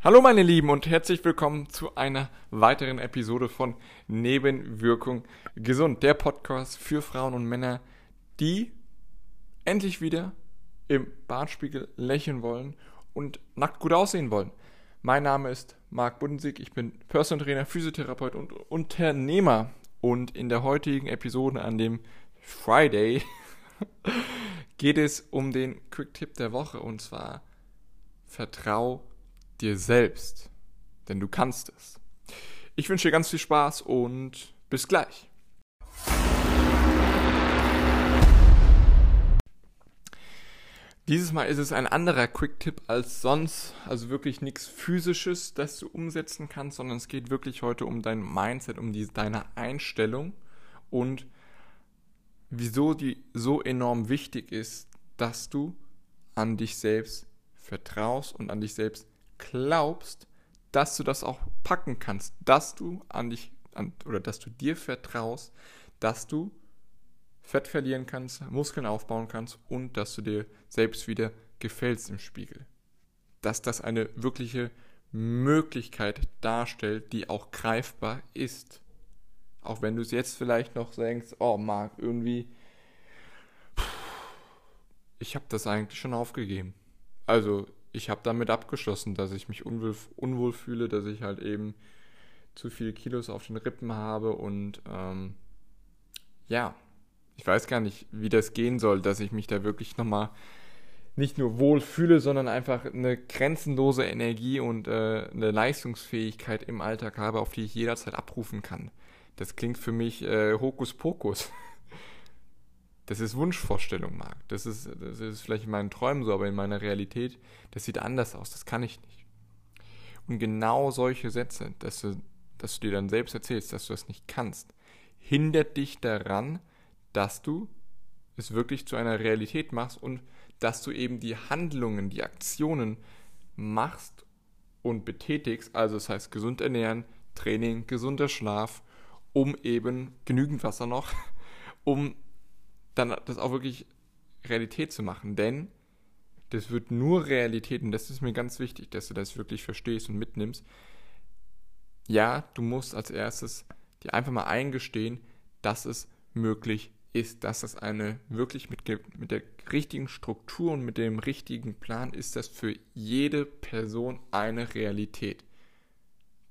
Hallo meine Lieben und herzlich willkommen zu einer weiteren Episode von Nebenwirkung gesund, der Podcast für Frauen und Männer, die endlich wieder im Bartspiegel lächeln wollen und nackt gut aussehen wollen. Mein Name ist Marc Budensig, ich bin Personal Trainer, Physiotherapeut und Unternehmer und in der heutigen Episode an dem Friday geht es um den Quick Tipp der Woche und zwar vertrau dir selbst, denn du kannst es. Ich wünsche dir ganz viel Spaß und bis gleich. Dieses Mal ist es ein anderer Quick-Tipp als sonst, also wirklich nichts Physisches, das du umsetzen kannst, sondern es geht wirklich heute um dein Mindset, um die, deine Einstellung und wieso die so enorm wichtig ist, dass du an dich selbst vertraust und an dich selbst glaubst, dass du das auch packen kannst, dass du an dich an, oder dass du dir vertraust, dass du Fett verlieren kannst, Muskeln aufbauen kannst und dass du dir selbst wieder gefällst im Spiegel. Dass das eine wirkliche Möglichkeit darstellt, die auch greifbar ist. Auch wenn du es jetzt vielleicht noch denkst, oh Marc, irgendwie, ich habe das eigentlich schon aufgegeben. Also ich habe damit abgeschlossen, dass ich mich unwohl, unwohl, fühle, dass ich halt eben zu viele Kilos auf den Rippen habe und ähm, ja, ich weiß gar nicht, wie das gehen soll, dass ich mich da wirklich nochmal nicht nur wohl fühle, sondern einfach eine grenzenlose Energie und äh, eine Leistungsfähigkeit im Alltag habe, auf die ich jederzeit abrufen kann. Das klingt für mich äh, Hokuspokus. Das ist Wunschvorstellung, Marc. Das ist, das ist vielleicht in meinen Träumen so, aber in meiner Realität, das sieht anders aus. Das kann ich nicht. Und genau solche Sätze, dass du, dass du dir dann selbst erzählst, dass du das nicht kannst, hindert dich daran, dass du es wirklich zu einer Realität machst und dass du eben die Handlungen, die Aktionen machst und betätigst, also das heißt gesund ernähren, Training, gesunder Schlaf, um eben genügend Wasser noch, um dann das auch wirklich Realität zu machen. Denn das wird nur Realität, und das ist mir ganz wichtig, dass du das wirklich verstehst und mitnimmst. Ja, du musst als erstes dir einfach mal eingestehen, dass es möglich ist, dass das eine wirklich mit, mit der richtigen Struktur und mit dem richtigen Plan ist das für jede Person eine Realität.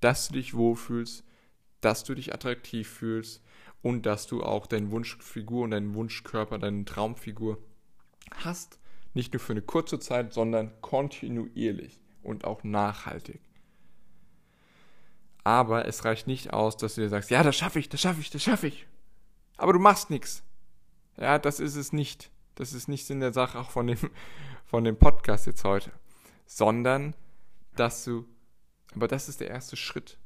Dass du dich wohlfühlst, dass du dich attraktiv fühlst, und dass du auch deine Wunschfigur und deinen Wunschkörper, deine Traumfigur hast. Nicht nur für eine kurze Zeit, sondern kontinuierlich und auch nachhaltig. Aber es reicht nicht aus, dass du dir sagst, ja, das schaffe ich, das schaffe ich, das schaffe ich. Aber du machst nichts. Ja, das ist es nicht. Das ist nicht Sinn der Sache auch von dem, von dem Podcast jetzt heute. Sondern, dass du, aber das ist der erste Schritt.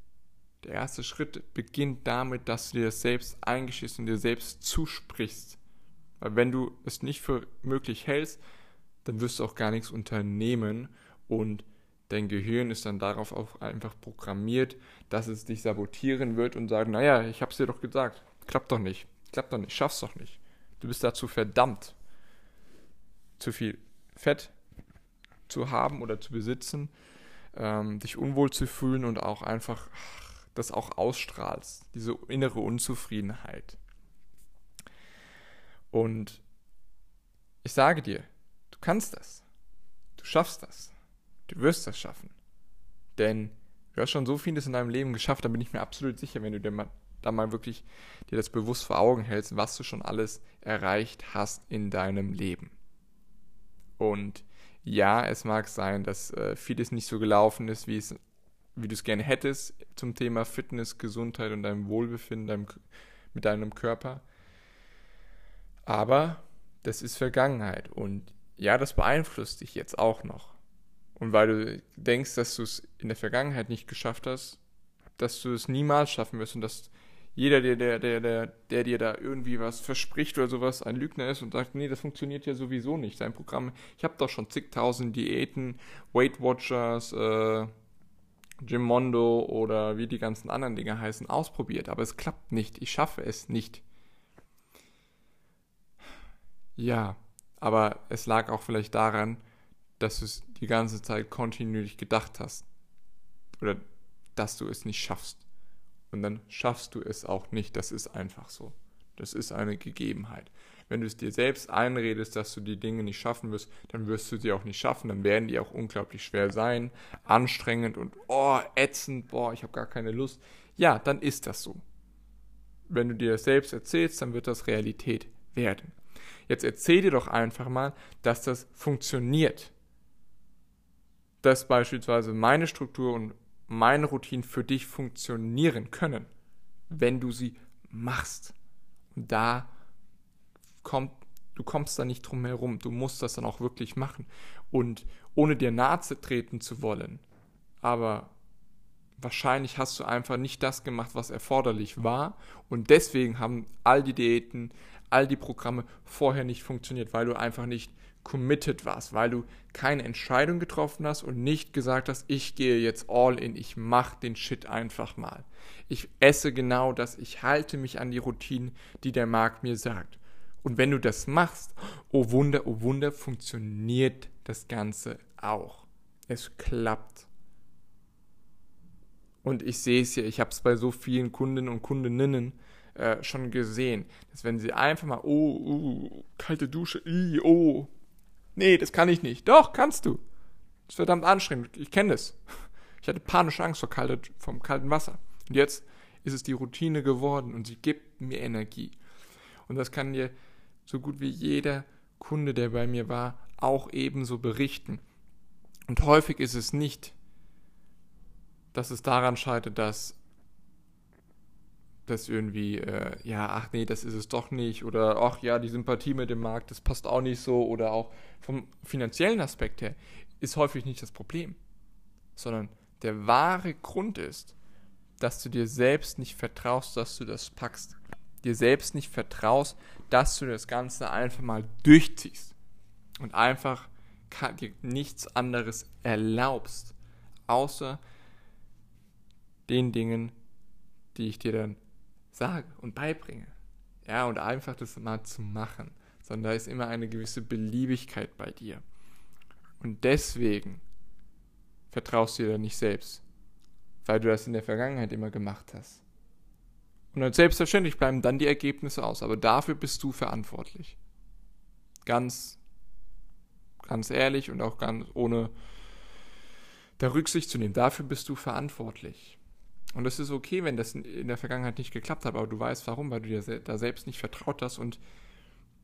Der erste Schritt beginnt damit, dass du dir das selbst eingestehst und dir selbst zusprichst. Weil wenn du es nicht für möglich hältst, dann wirst du auch gar nichts unternehmen und dein Gehirn ist dann darauf auch einfach programmiert, dass es dich sabotieren wird und sagen, naja, ich hab's dir doch gesagt, klappt doch nicht, klappt doch nicht, schaffst doch nicht. Du bist dazu verdammt, zu viel Fett zu haben oder zu besitzen, ähm, dich unwohl zu fühlen und auch einfach das auch ausstrahlst, diese innere Unzufriedenheit. Und ich sage dir, du kannst das. Du schaffst das. Du wirst das schaffen. Denn du hast schon so vieles in deinem Leben geschafft, da bin ich mir absolut sicher, wenn du dir mal, da mal wirklich dir das bewusst vor Augen hältst, was du schon alles erreicht hast in deinem Leben. Und ja, es mag sein, dass äh, vieles nicht so gelaufen ist, wie es wie du es gerne hättest zum Thema Fitness, Gesundheit und deinem Wohlbefinden deinem, mit deinem Körper. Aber das ist Vergangenheit und ja, das beeinflusst dich jetzt auch noch. Und weil du denkst, dass du es in der Vergangenheit nicht geschafft hast, dass du es niemals schaffen wirst und dass jeder, der, der, der, der, der dir da irgendwie was verspricht oder sowas, ein Lügner ist und sagt, nee, das funktioniert ja sowieso nicht. Sein Programm, ich habe doch schon zigtausend Diäten, Weight Watchers, äh, Jim Mondo oder wie die ganzen anderen Dinge heißen, ausprobiert, aber es klappt nicht. Ich schaffe es nicht. Ja, aber es lag auch vielleicht daran, dass du es die ganze Zeit kontinuierlich gedacht hast. oder dass du es nicht schaffst. Und dann schaffst du es auch nicht. Das ist einfach so. Das ist eine Gegebenheit. Wenn du es dir selbst einredest, dass du die Dinge nicht schaffen wirst, dann wirst du sie auch nicht schaffen. Dann werden die auch unglaublich schwer sein, anstrengend und oh, ätzend, boah, ich habe gar keine Lust. Ja, dann ist das so. Wenn du dir das selbst erzählst, dann wird das Realität werden. Jetzt erzähl dir doch einfach mal, dass das funktioniert. Dass beispielsweise meine Struktur und meine Routinen für dich funktionieren können, wenn du sie machst. Und da kommt, du kommst da nicht drum herum. Du musst das dann auch wirklich machen. Und ohne dir nahe treten zu wollen, aber wahrscheinlich hast du einfach nicht das gemacht, was erforderlich war. Und deswegen haben all die Diäten, all die Programme vorher nicht funktioniert, weil du einfach nicht committed warst, weil du keine Entscheidung getroffen hast und nicht gesagt hast, ich gehe jetzt all in, ich mache den Shit einfach mal. Ich esse genau das, ich halte mich an die Routinen, die der Markt mir sagt. Und wenn du das machst, oh Wunder, oh Wunder, funktioniert das Ganze auch. Es klappt. Und ich sehe es ja, ich habe es bei so vielen Kunden und Kundinnen äh, schon gesehen, dass wenn sie einfach mal, oh, uh, kalte Dusche, ii, oh, Nee, das kann ich nicht. Doch, kannst du. Das ist verdammt anstrengend. Ich kenne das. Ich hatte panische Angst vor kalte, vom kalten Wasser. Und jetzt ist es die Routine geworden und sie gibt mir Energie. Und das kann dir so gut wie jeder Kunde, der bei mir war, auch ebenso berichten. Und häufig ist es nicht, dass es daran scheitert, dass das irgendwie, äh, ja, ach nee, das ist es doch nicht oder ach ja, die Sympathie mit dem Markt, das passt auch nicht so oder auch vom finanziellen Aspekt her ist häufig nicht das Problem, sondern der wahre Grund ist, dass du dir selbst nicht vertraust, dass du das packst. Dir selbst nicht vertraust, dass du das Ganze einfach mal durchziehst und einfach dir nichts anderes erlaubst, außer den Dingen, die ich dir dann sage und beibringe. Ja, und einfach das mal zu machen. Sondern da ist immer eine gewisse Beliebigkeit bei dir. Und deswegen vertraust du dir dann nicht selbst. Weil du das in der Vergangenheit immer gemacht hast. Und dann selbstverständlich bleiben dann die Ergebnisse aus. Aber dafür bist du verantwortlich. Ganz, ganz ehrlich und auch ganz ohne der Rücksicht zu nehmen. Dafür bist du verantwortlich. Und es ist okay, wenn das in der Vergangenheit nicht geklappt hat, aber du weißt warum, weil du dir da selbst nicht vertraut hast und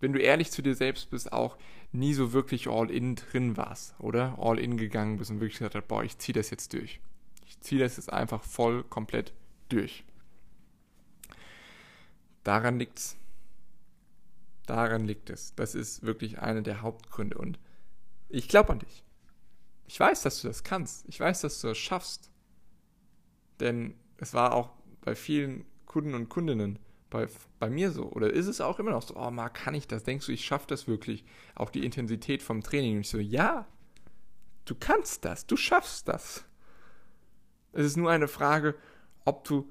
wenn du ehrlich zu dir selbst bist, auch nie so wirklich all in drin warst, oder? All in gegangen bist und wirklich gesagt hast, boah, ich ziehe das jetzt durch. Ich ziehe das jetzt einfach voll komplett durch. Daran liegt's. Daran liegt es. Das ist wirklich einer der Hauptgründe und ich glaube an dich. Ich weiß, dass du das kannst. Ich weiß, dass du das schaffst. Denn es war auch bei vielen Kunden und Kundinnen bei, bei mir so. Oder ist es auch immer noch so, oh, Marc, kann ich das? Denkst du, ich schaffe das wirklich? Auch die Intensität vom Training. Und ich so, ja, du kannst das, du schaffst das. Es ist nur eine Frage, ob du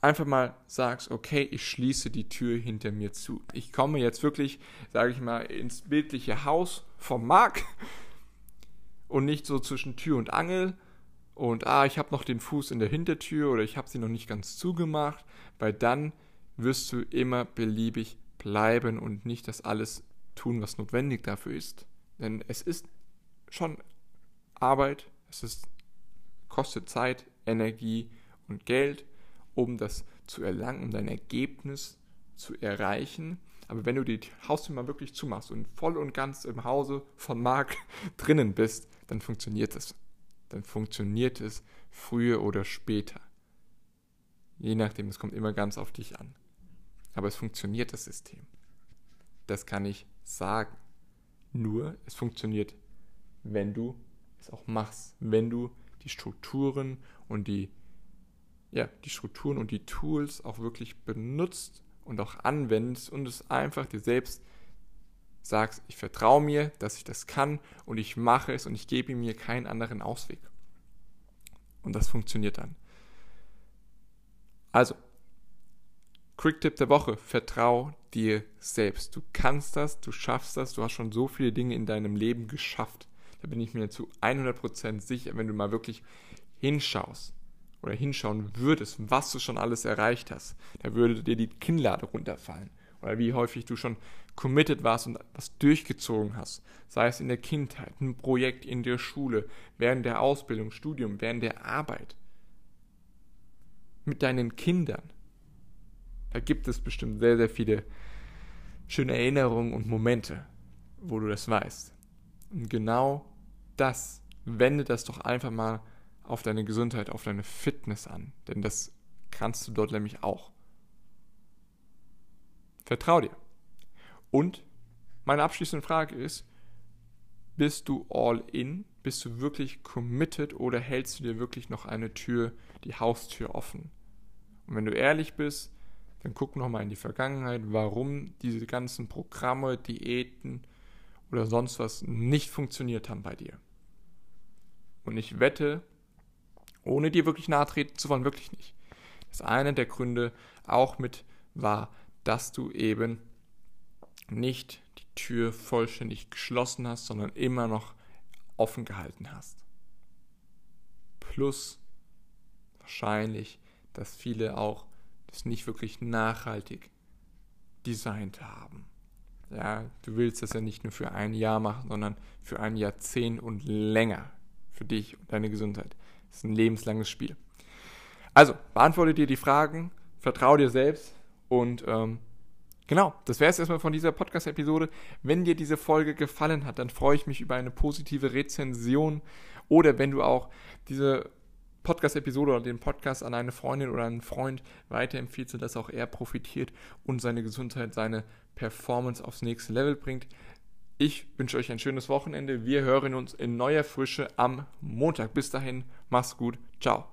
einfach mal sagst, okay, ich schließe die Tür hinter mir zu. Ich komme jetzt wirklich, sage ich mal, ins bildliche Haus vom Marc und nicht so zwischen Tür und Angel, und ah, ich habe noch den Fuß in der Hintertür oder ich habe sie noch nicht ganz zugemacht, weil dann wirst du immer beliebig bleiben und nicht das alles tun, was notwendig dafür ist. Denn es ist schon Arbeit, es ist, kostet Zeit, Energie und Geld, um das zu erlangen, um dein Ergebnis zu erreichen. Aber wenn du die Haustür mal wirklich zumachst und voll und ganz im Hause von Marc drinnen bist, dann funktioniert das dann funktioniert es früher oder später. Je nachdem, es kommt immer ganz auf dich an. Aber es funktioniert das System. Das kann ich sagen. Nur, es funktioniert, wenn du es auch machst, wenn du die Strukturen und die, ja, die Strukturen und die Tools auch wirklich benutzt und auch anwendest und es einfach dir selbst sagst, ich vertraue mir, dass ich das kann und ich mache es und ich gebe mir keinen anderen Ausweg. Und das funktioniert dann. Also, Quick-Tipp der Woche, vertrau dir selbst. Du kannst das, du schaffst das, du hast schon so viele Dinge in deinem Leben geschafft. Da bin ich mir zu 100% sicher, wenn du mal wirklich hinschaust oder hinschauen würdest, was du schon alles erreicht hast, da würde dir die Kinnlade runterfallen. Oder wie häufig du schon committed warst und was durchgezogen hast. Sei es in der Kindheit, ein Projekt in der Schule, während der Ausbildung, Studium, während der Arbeit. Mit deinen Kindern. Da gibt es bestimmt sehr, sehr viele schöne Erinnerungen und Momente, wo du das weißt. Und genau das, wende das doch einfach mal auf deine Gesundheit, auf deine Fitness an. Denn das kannst du dort nämlich auch. Vertrau dir. Und meine abschließende Frage ist, bist du all in? Bist du wirklich committed oder hältst du dir wirklich noch eine Tür, die Haustür offen? Und wenn du ehrlich bist, dann guck nochmal in die Vergangenheit, warum diese ganzen Programme, Diäten oder sonst was nicht funktioniert haben bei dir. Und ich wette, ohne dir wirklich nahe treten zu wollen, wirklich nicht. dass einer der Gründe auch mit war, dass du eben nicht die Tür vollständig geschlossen hast, sondern immer noch offen gehalten hast. Plus wahrscheinlich, dass viele auch das nicht wirklich nachhaltig designt haben. Ja, du willst das ja nicht nur für ein Jahr machen, sondern für ein Jahrzehnt und länger. Für dich und deine Gesundheit. Das ist ein lebenslanges Spiel. Also, beantworte dir die Fragen, vertraue dir selbst und ähm, genau, das wäre es erstmal von dieser Podcast-Episode. Wenn dir diese Folge gefallen hat, dann freue ich mich über eine positive Rezension oder wenn du auch diese Podcast-Episode oder den Podcast an eine Freundin oder einen Freund weiterempfiehlst, sodass auch er profitiert und seine Gesundheit, seine Performance aufs nächste Level bringt. Ich wünsche euch ein schönes Wochenende. Wir hören uns in neuer Frische am Montag. Bis dahin, mach's gut. Ciao.